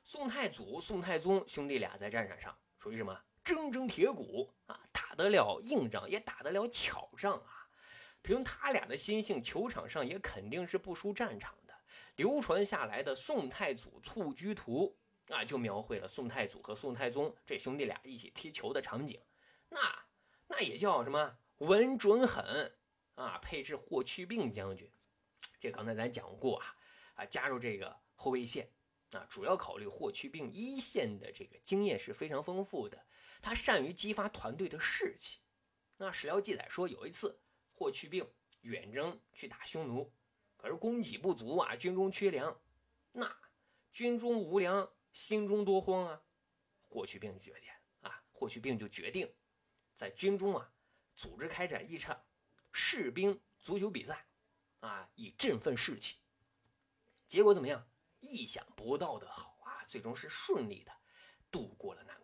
宋太祖、宋太宗兄弟俩在战场上属于什么？铮铮铁骨啊，打得了硬仗，也打得了巧仗啊。凭他俩的心性，球场上也肯定是不输战场的。流传下来的《宋太祖蹴鞠图》啊，就描绘了宋太祖和宋太宗这兄弟俩一起踢球的场景。那那也叫什么稳准狠啊！配置霍去病将军，这刚才咱讲过啊啊，加入这个后卫线啊，主要考虑霍去病一线的这个经验是非常丰富的，他善于激发团队的士气。那史料记载说，有一次。霍去病远征去打匈奴，可是供给不足啊，军中缺粮，那军中无粮，心中多慌啊。霍去病决定啊，霍去病就决定在军中啊组织开展一场士兵足球比赛啊，以振奋士气。结果怎么样？意想不到的好啊，最终是顺利的度过了难关。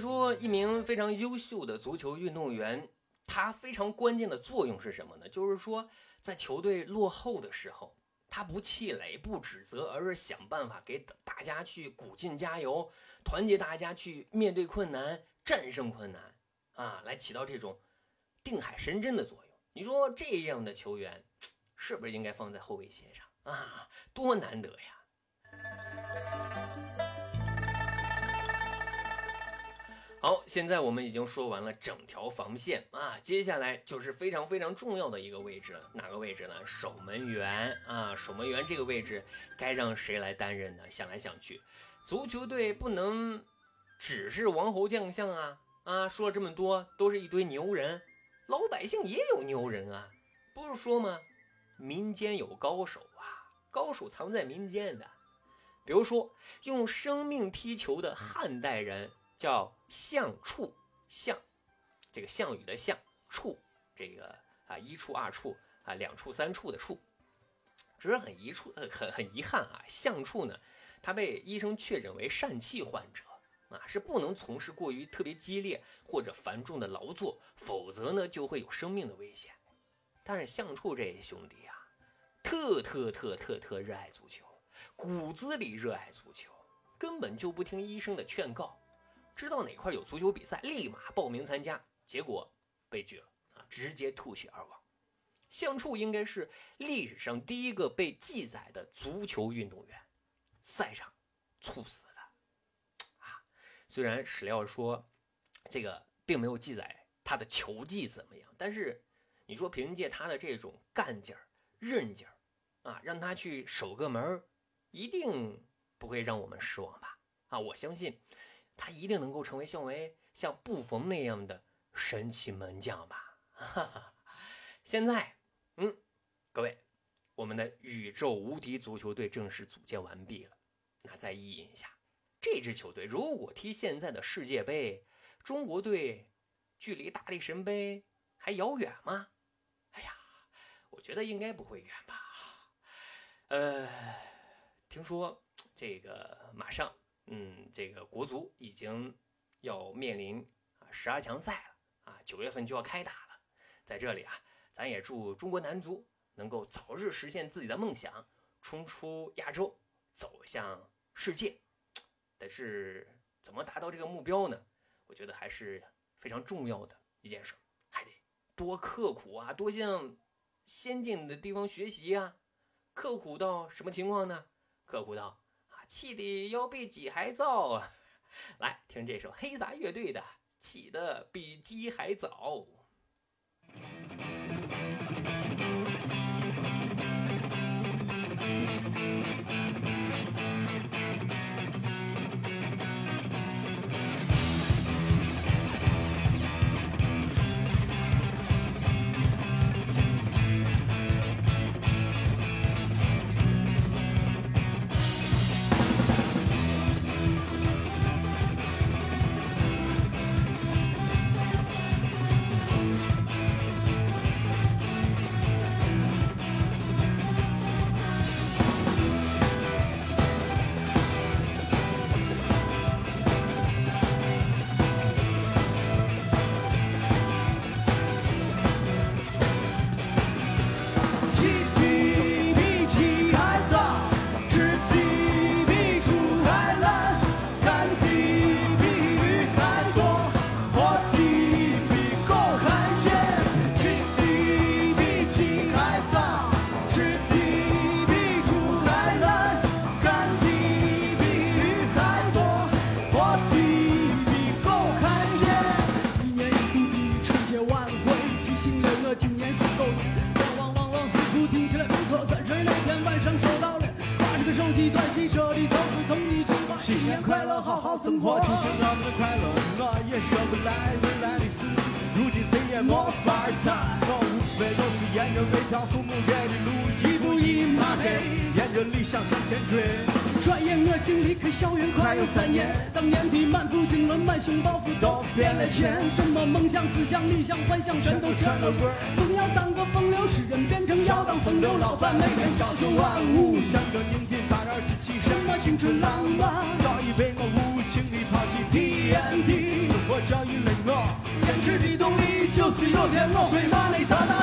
说，一名非常优秀的足球运动员，他非常关键的作用是什么呢？就是说，在球队落后的时候，他不气馁、不指责，而是想办法给大家去鼓劲加油，团结大家去面对困难、战胜困难啊，来起到这种定海神针的作用。你说这样的球员，是不是应该放在后卫线上啊？多难得呀！好，现在我们已经说完了整条防线啊，接下来就是非常非常重要的一个位置了，哪个位置呢？守门员啊，守门员这个位置该让谁来担任呢？想来想去，足球队不能只是王侯将相啊啊！说了这么多，都是一堆牛人，老百姓也有牛人啊，不是说吗？民间有高手啊，高手藏在民间的，比如说用生命踢球的汉代人。叫项处，项，这个项羽的项，处，这个啊一处二处啊两处三处的处，只是很遗处，呃很很遗憾啊，项处呢，他被医生确诊为疝气患者啊，是不能从事过于特别激烈或者繁重的劳作，否则呢就会有生命的危险。但是项处这兄弟啊，特特特特特热爱足球，骨子里热爱足球，根本就不听医生的劝告。知道哪块有足球比赛，立马报名参加，结果被拒了啊，直接吐血而亡。项处应该是历史上第一个被记载的足球运动员，赛场猝死的啊。虽然史料说这个并没有记载他的球技怎么样，但是你说凭借他的这种干劲儿、韧劲儿啊，让他去守个门一定不会让我们失望吧。啊，我相信他一定能够成为像为像布冯那样的神奇门将吧。哈哈，现在，嗯，各位，我们的宇宙无敌足球队正式组建完毕了。那再意淫一下，这支球队如果踢现在的世界杯，中国队距离大力神杯还遥远吗？哎呀，我觉得应该不会远吧。呃，听说这个马上，嗯，这个国足已经要面临啊十二强赛了啊，九月份就要开打了。在这里啊，咱也祝中国男足能够早日实现自己的梦想，冲出亚洲，走向世界。但是怎么达到这个目标呢？我觉得还是非常重要的一件事，还得多刻苦啊，多向先进的地方学习呀。刻苦到什么情况呢？刻苦到，气的要比鸡还早啊！[LAUGHS] 来听这首黑撒乐队的《起的比鸡还早》。
好生活。
祝愿我们的快乐，我也说不来未来的事。如今谁也没法猜，我无非都是沿着每条父母给的路，一步一马黑，沿着理想向前追。
转眼我竟离开校园快有三年，当年的满腹经纶、满胸抱负都变了钱，什么梦想、思想、理想、幻想全都成了鬼。总要当个风流诗人，变成要当风流老板，每天朝九晚五，
像个拧紧发条机器
什，么青春浪漫，
早已被我无情地抛弃。
TNT
生活教育了我。
坚持的动力就是有天我会把你大大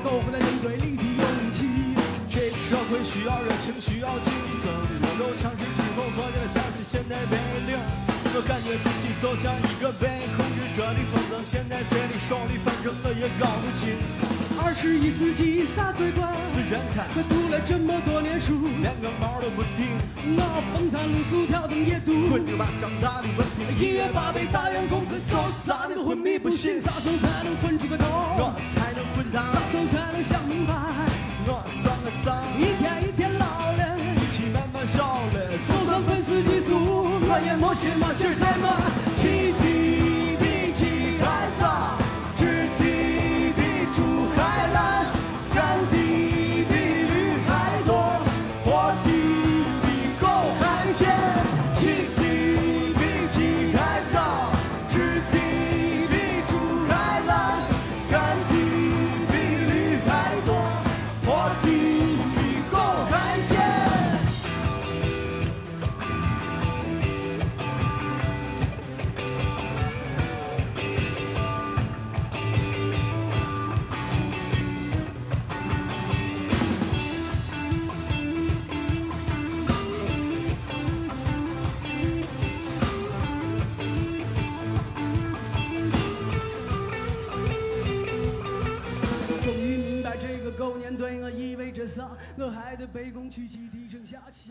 能拥有苟活在人堆里的勇气。
这个社会需要热情，需要竞争。我都强势之后，活的才是现代白领。我感觉自己就像一个被控制着的风筝，现在谁的手里，反正我也搞不清。
二十一世纪啥最管？
是人才，
可读了这么多年书，
连个毛都不顶。
我风餐露宿挑灯也读。
混着吧，长大的文凭。
一月八百大洋工资走咋能昏迷不醒？啥时候才能混出个头？
我才能混
啥
蛋，
时候才能想明白？
我算个啥？
一天一天老了。
力气慢慢少了，
就算粉丝激素，我也没心没劲儿在暖。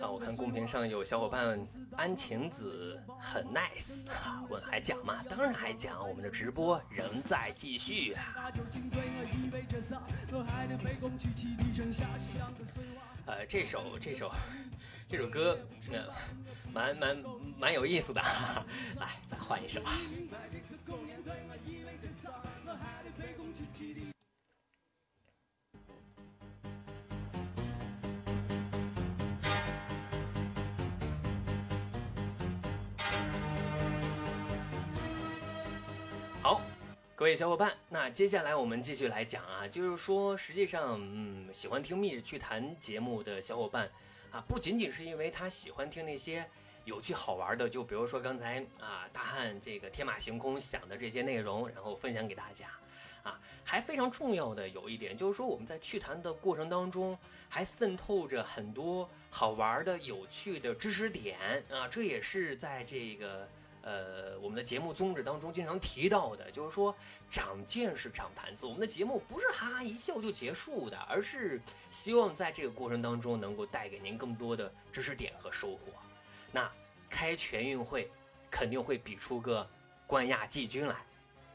啊，我看公屏上有小伙伴安晴子很 nice，问还讲吗？当然还讲，我们的直播仍在继续啊。呃，这首这首这首歌，呃，蛮蛮蛮有意思的。[LAUGHS] 来，咱换一首。各位小伙伴，那接下来我们继续来讲啊，就是说，实际上，嗯，喜欢听《密室趣谈》节目的小伙伴啊，不仅仅是因为他喜欢听那些有趣好玩的，就比如说刚才啊大汉这个天马行空想的这些内容，然后分享给大家啊，还非常重要的有一点就是说，我们在趣谈的过程当中，还渗透着很多好玩的、有趣的知识点啊，这也是在这个。呃，我们的节目宗旨当中经常提到的，就是说长见识、长谈资。我们的节目不是哈哈一笑就结束的，而是希望在这个过程当中能够带给您更多的知识点和收获。那开全运会肯定会比出个冠亚季军来。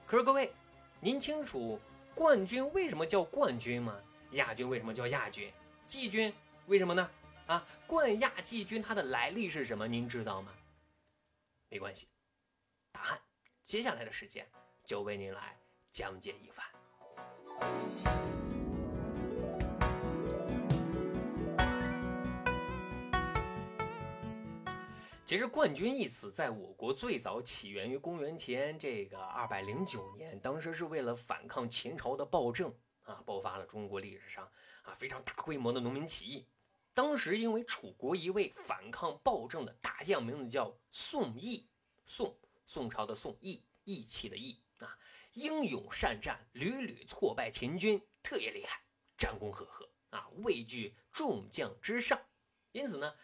可是各位，您清楚冠军为什么叫冠军吗？亚军为什么叫亚军？季军为什么呢？啊，冠亚季军它的来历是什么？您知道吗？没关系。答案，接下来的时间就为您来讲解一番。其实“冠军”一词在我国最早起源于公元前这个二百零九年，当时是为了反抗秦朝的暴政啊，爆发了中国历史上啊非常大规模的农民起义。当时因为楚国一位反抗暴政的大将，名字叫宋义，宋。宋朝的宋义，义气的义啊，英勇善战，屡屡挫败秦军，特别厉害，战功赫赫啊，位居众将之上，因此呢，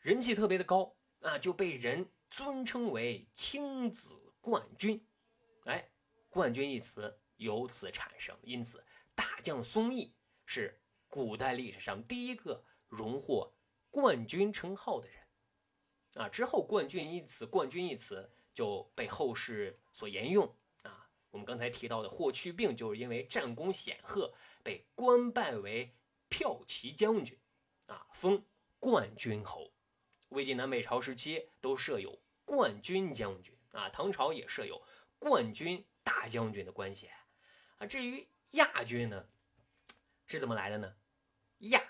人气特别的高啊，就被人尊称为青子冠军。哎，冠军一词由此产生，因此大将宋义是古代历史上第一个荣获冠军称号的人啊。之后，冠军一词，冠军一词。就被后世所沿用啊。我们刚才提到的霍去病，就是因为战功显赫，被官拜为骠骑将军，啊，封冠军侯。魏晋南北朝时期都设有冠军将军啊，唐朝也设有冠军大将军的官衔啊。至于亚军呢，是怎么来的呢？亚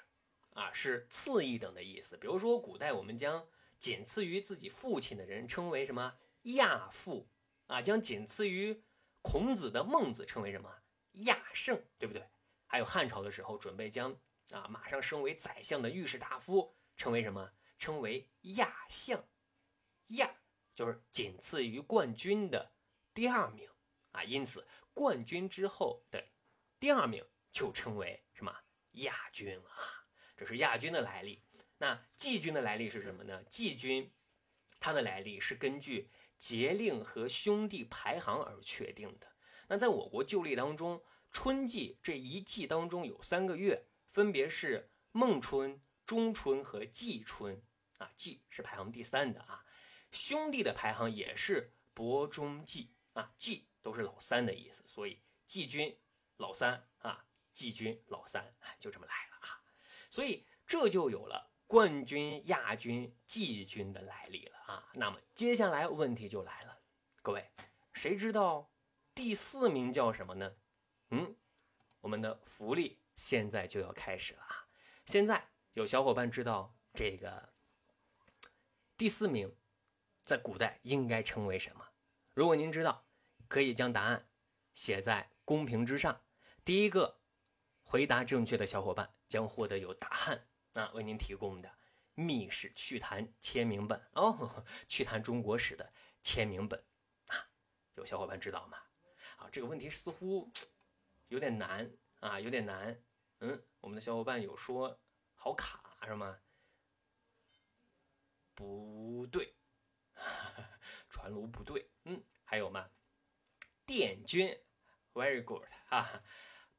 啊，是次一等的意思。比如说，古代我们将仅次于自己父亲的人称为什么？亚父啊，将仅次于孔子的孟子称为什么？亚圣，对不对？还有汉朝的时候，准备将啊马上升为宰相的御史大夫称为什么？称为亚相。亚就是仅次于冠军的第二名啊，因此冠军之后的第二名就称为什么？亚军啊。这是亚军的来历。那季军的来历是什么呢？季军它的来历是根据。节令和兄弟排行而确定的。那在我国旧历当中，春季这一季当中有三个月，分别是孟春、中春和季春啊。季是排行第三的啊。兄弟的排行也是伯中季啊，季都是老三的意思，所以季军老三啊，季军老三，就这么来了啊。所以这就有了。冠军、亚军、季军的来历了啊！那么接下来问题就来了，各位，谁知道第四名叫什么呢？嗯，我们的福利现在就要开始了啊！现在有小伙伴知道这个第四名在古代应该称为什么？如果您知道，可以将答案写在公屏之上。第一个回答正确的小伙伴将获得由大汉。那为您提供的《密室趣谈》签名本哦，[LAUGHS] 趣谈中国史的签名本啊，有小伙伴知道吗？啊，这个问题似乎 [TSK] 有点难啊，有点难。嗯，我们的小伙伴有说好卡是吗？不对，[LAUGHS] 传卢不对。嗯，还有吗？电军，very good 啊。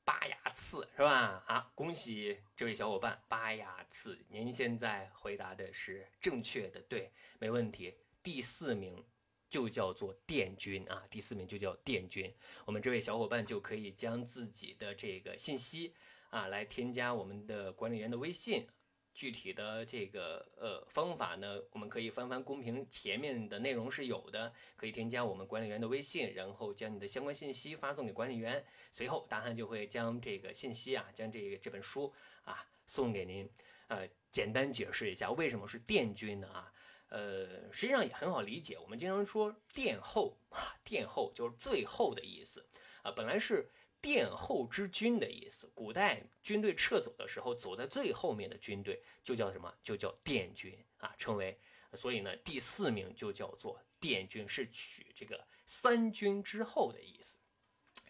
拔牙刺是吧？啊，恭喜这位小伙伴拔牙刺，您现在回答的是正确的，对，没问题。第四名就叫做殿军啊，第四名就叫殿军。我们这位小伙伴就可以将自己的这个信息啊来添加我们的管理员的微信。具体的这个呃方法呢，我们可以翻翻公屏前面的内容是有的，可以添加我们管理员的微信，然后将你的相关信息发送给管理员，随后大汉就会将这个信息啊，将这个这本书啊送给您。呃，简单解释一下为什么是殿军呢啊？呃，实际上也很好理解，我们经常说殿后啊，殿后就是最后的意思啊，本来是。殿后之军的意思，古代军队撤走的时候，走在最后面的军队就叫什么？就叫殿军啊，称为。所以呢，第四名就叫做殿军，是取这个三军之后的意思。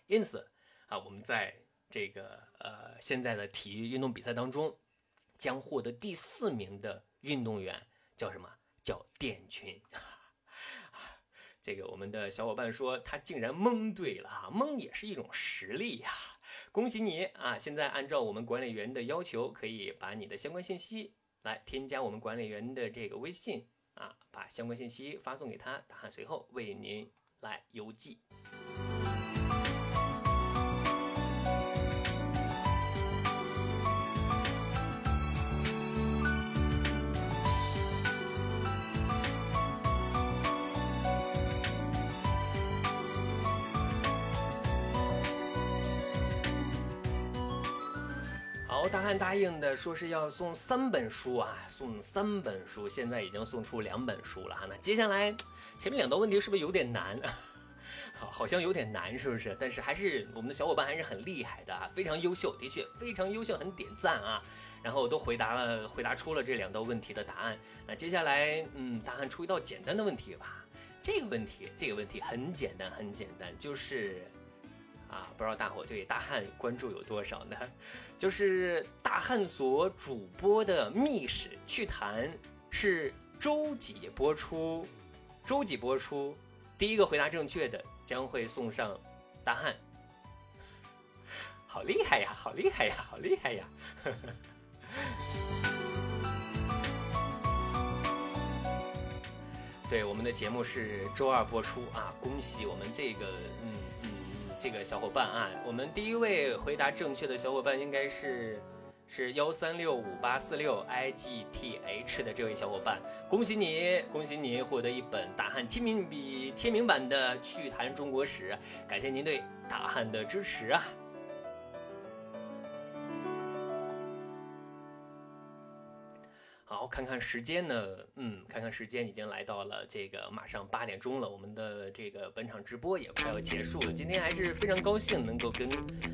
因此啊，我们在这个呃现在的体育运动比赛当中，将获得第四名的运动员叫什么？叫殿军。这个我们的小伙伴说他竟然蒙对了哈，蒙也是一种实力呀！恭喜你啊！现在按照我们管理员的要求，可以把你的相关信息来添加我们管理员的这个微信啊，把相关信息发送给他，答案随后为您来邮寄。大汉答应的说是要送三本书啊，送三本书，现在已经送出两本书了哈。那接下来前面两道问题是不是有点难？好，好像有点难，是不是？但是还是我们的小伙伴还是很厉害的啊，非常优秀，的确非常优秀，很点赞啊。然后都回答了，回答出了这两道问题的答案。那接下来，嗯，大汉出一道简单的问题吧。这个问题，这个问题很简单，很简单，就是。啊，不知道大伙对大汉关注有多少呢？就是大汉所主播的《密史趣谈》是周几播出？周几播出？第一个回答正确的将会送上大汉。好厉害呀！好厉害呀！好厉害呀！[LAUGHS] 对，我们的节目是周二播出啊！恭喜我们这个，这个小伙伴啊，我们第一位回答正确的小伙伴应该是是幺三六五八四六 i g t h 的这位小伙伴，恭喜你，恭喜你获得一本大汉签名笔签名版的《趣谈中国史》，感谢您对大汉的支持啊！好，看看时间呢，嗯，看看时间已经来到了这个马上八点钟了，我们的这个本场直播也快要结束了。今天还是非常高兴能够跟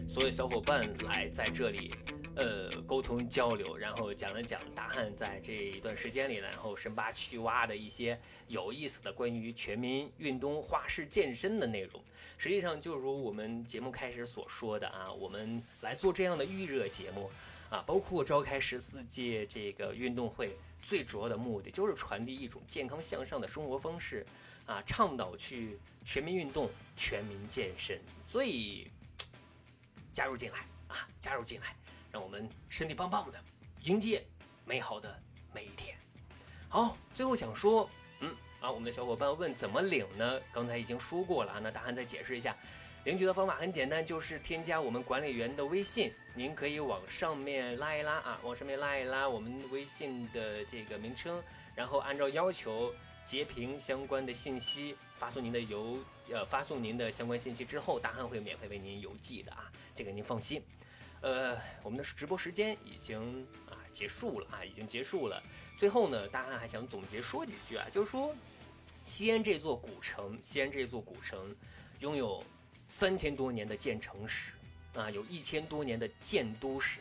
所有小伙伴来在这里，呃，沟通交流，然后讲了讲大汉在这一段时间里，然后深扒去挖的一些有意思的关于全民运动、花式健身的内容。实际上，就如我们节目开始所说的啊，我们来做这样的预热节目。啊，包括召开十四届这个运动会，最主要的目的就是传递一种健康向上的生活方式，啊，倡导去全民运动、全民健身。所以，加入进来啊，加入进来，让我们身体棒棒的，迎接美好的每一天。好，最后想说，嗯，啊，我们的小伙伴问怎么领呢？刚才已经说过了，那答案再解释一下。领取的方法很简单，就是添加我们管理员的微信。您可以往上面拉一拉啊，往上面拉一拉我们微信的这个名称，然后按照要求截屏相关的信息，发送您的邮呃发送您的相关信息之后，大汉会免费为您邮寄的啊，这个您放心。呃，我们的直播时间已经啊结束了啊，已经结束了。最后呢，大汉还想总结说几句啊，就是说西安这座古城，西安这座古城拥有。三千多年的建城史，啊，有一千多年的建都史，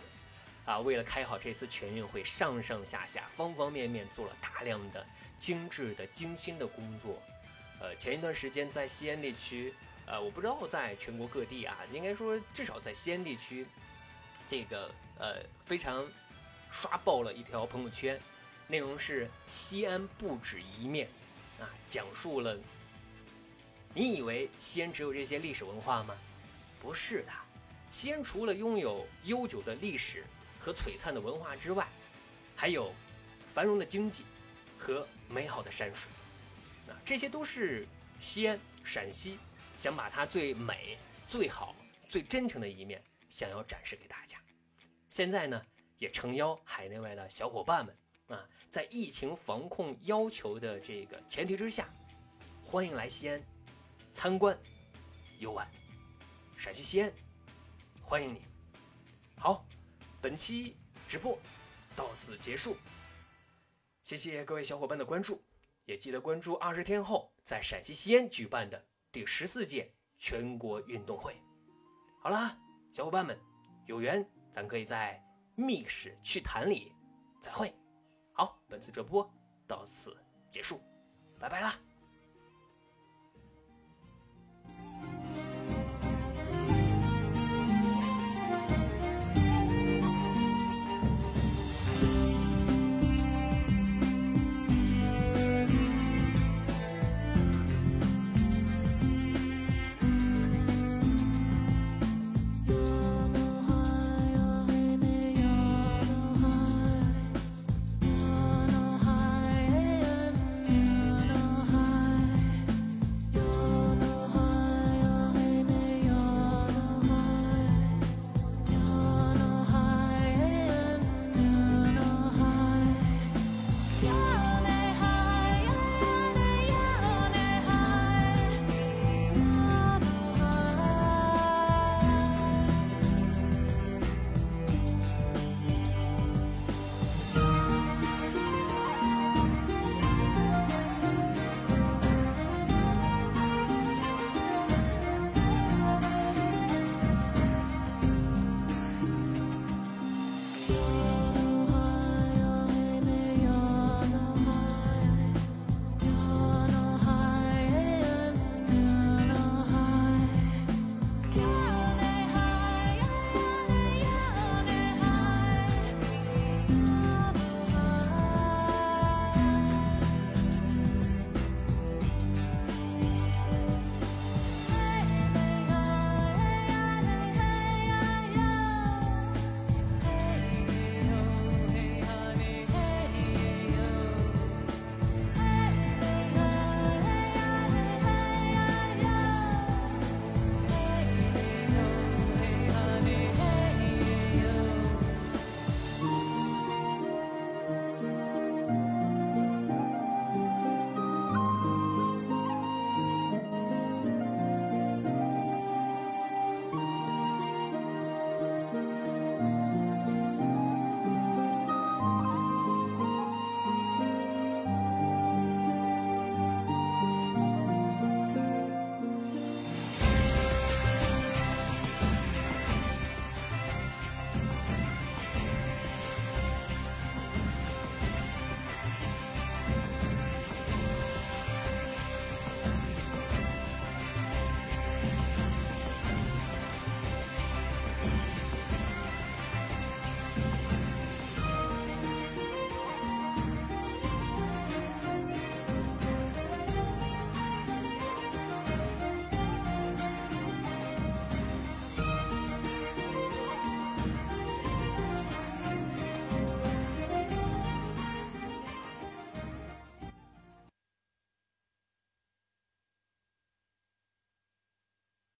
啊，为了开好这次全运会，上上下下方方面面做了大量的精致的精心的工作。呃，前一段时间在西安地区，呃，我不知道在全国各地啊，应该说至少在西安地区，这个呃非常刷爆了一条朋友圈，内容是西安不止一面，啊，讲述了。你以为西安只有这些历史文化吗？不是的，西安除了拥有悠久的历史和璀璨的文化之外，还有繁荣的经济和美好的山水。啊，这些都是西安陕西想把它最美、最好、最真诚的一面想要展示给大家。现在呢，也诚邀海内外的小伙伴们啊，在疫情防控要求的这个前提之下，欢迎来西安参观游玩。陕西西安，欢迎你。好，本期直播到此结束，谢谢各位小伙伴的关注，也记得关注二十天后在陕西西安举办的第十四届全国运动会。好啦，小伙伴们，有缘咱可以在密室趣谈里再会。好，本次直播到此结束，拜拜啦。